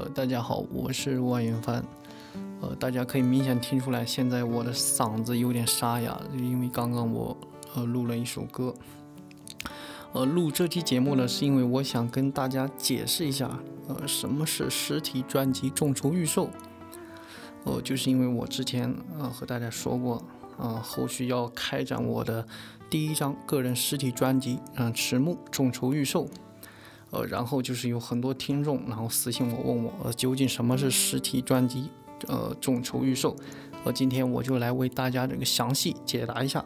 呃，大家好，我是万元帆。呃，大家可以明显听出来，现在我的嗓子有点沙哑，因为刚刚我呃录了一首歌。呃，录这期节目呢，是因为我想跟大家解释一下，呃，什么是实体专辑众筹预售。呃，就是因为我之前呃和大家说过，呃，后续要开展我的第一张个人实体专辑，嗯，迟暮众筹预售。呃，然后就是有很多听众，然后私信我问我，呃，究竟什么是实体专辑，呃，众筹预售？呃，今天我就来为大家这个详细解答一下。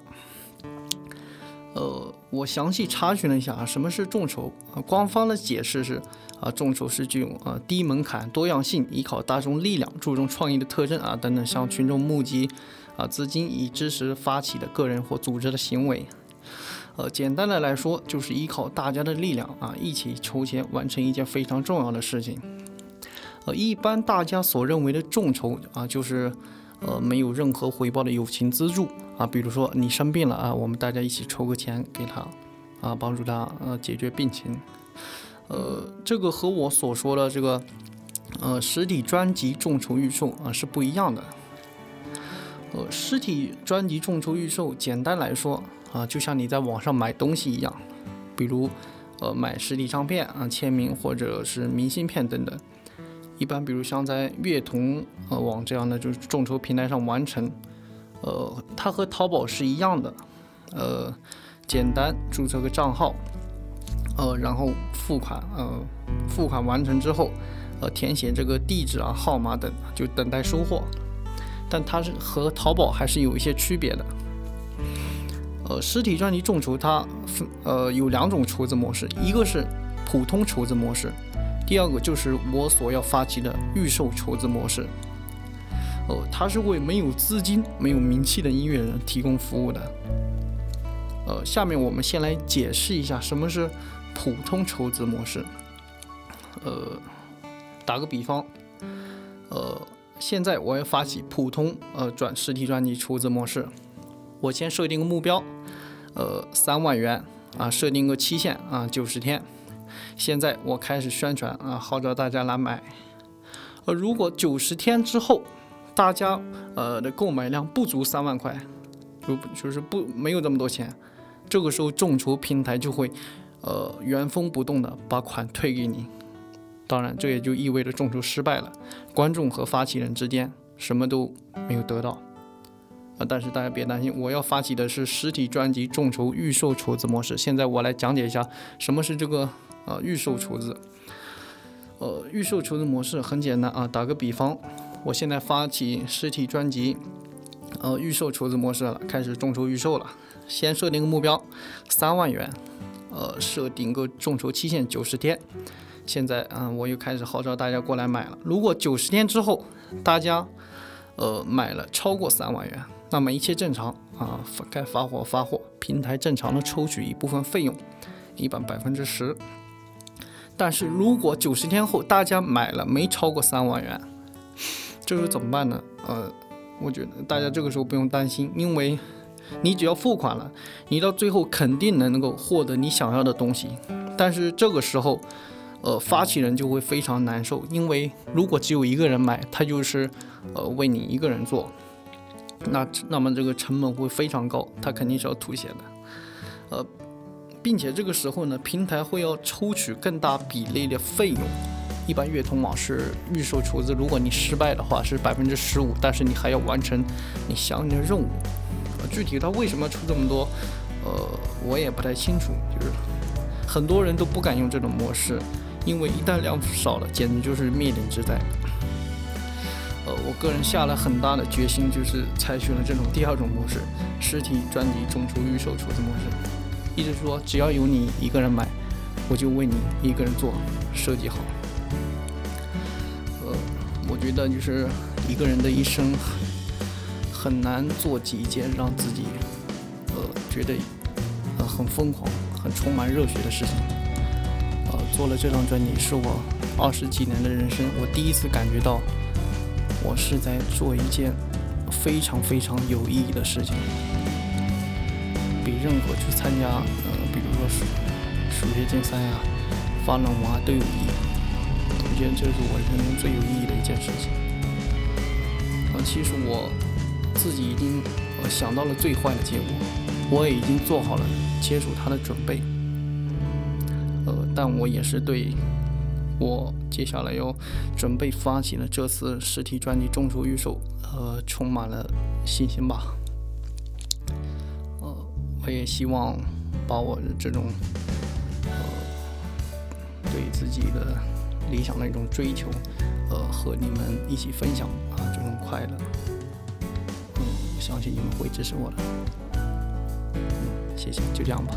呃，我详细查询了一下啊，什么是众筹？啊，官方的解释是，啊，众筹是具有啊低门槛、多样性、依靠大众力量、注重创意的特征啊等等，向群众募集啊资金以支持发起的个人或组织的行为。呃，简单的来说，就是依靠大家的力量啊，一起筹钱完成一件非常重要的事情。呃，一般大家所认为的众筹啊，就是呃没有任何回报的友情资助啊，比如说你生病了啊，我们大家一起筹个钱给他啊，帮助他呃解决病情。呃，这个和我所说的这个呃实体专辑众筹预售啊是不一样的。呃，实体专辑众筹预售，简单来说。啊，就像你在网上买东西一样，比如，呃，买实体唱片啊、签名或者是明信片等等。一般，比如像在乐童呃网这样的就是众筹平台上完成，呃，它和淘宝是一样的，呃，简单注册个账号，呃，然后付款，呃，付款完成之后，呃，填写这个地址啊、号码等，就等待收货。但它是和淘宝还是有一些区别的。呃，实体专辑众筹它分呃有两种筹资模式，一个是普通筹资模式，第二个就是我所要发起的预售筹资模式。呃，它是为没有资金、没有名气的音乐人提供服务的。呃，下面我们先来解释一下什么是普通筹资模式。呃，打个比方，呃，现在我要发起普通呃转实体专辑筹资模式。我先设定个目标，呃，三万元啊，设定个期限啊，九十天。现在我开始宣传啊，号召大家来买。呃，如果九十天之后，大家呃的购买量不足三万块，就就是不没有这么多钱，这个时候众筹平台就会呃原封不动的把款退给你。当然，这也就意味着众筹失败了，观众和发起人之间什么都没有得到。啊，但是大家别担心，我要发起的是实体专辑众筹预售筹资模式。现在我来讲解一下什么是这个呃预售筹资。呃，预售筹资模式很简单啊，打个比方，我现在发起实体专辑呃预售筹资模式了，开始众筹预售了。先设定个目标，三万元，呃，设定个众筹期限九十天。现在嗯，我又开始号召大家过来买了。如果九十天之后大家呃买了超过三万元，那么一切正常啊，该发货发货，平台正常的抽取一部分费用，一般百分之十。但是如果九十天后大家买了没超过三万元，这时候怎么办呢？呃，我觉得大家这个时候不用担心，因为你只要付款了，你到最后肯定能够获得你想要的东西。但是这个时候，呃，发起人就会非常难受，因为如果只有一个人买，他就是呃为你一个人做。那那么这个成本会非常高，他肯定是要吐血的，呃，并且这个时候呢，平台会要抽取更大比例的费用。一般乐通网是预售出资，如果你失败的话是百分之十五，但是你还要完成你相应的任务。具体他为什么出这么多，呃，我也不太清楚。就是很多人都不敢用这种模式，因为一旦量少了，简直就是灭顶之灾。个人下了很大的决心，就是采取了这种第二种模式，实体专辑众筹预售筹资模式。意思说，只要有你一个人买，我就为你一个人做设计好。呃，我觉得就是一个人的一生很难做几件让自己呃觉得呃很疯狂、很充满热血的事情。呃，做了这张专辑是我二十几年的人生，我第一次感觉到。我是在做一件非常非常有意义的事情，比任何去参加呃，比如说数数学竞赛啊、发论文啊都有意义。我觉得这是我人生最有意义的一件事情。呃，其实我自己已经呃想到了最坏的结果，我也已经做好了接触它的准备。呃，但我也是对我接下来要准备发起的这次实体专辑众筹预售，呃，充满了信心吧。呃，我也希望把我的这种呃对自己的理想的一种追求，呃，和你们一起分享啊，这种快乐。嗯，相信你们会支持我的。嗯，谢谢，就这样吧。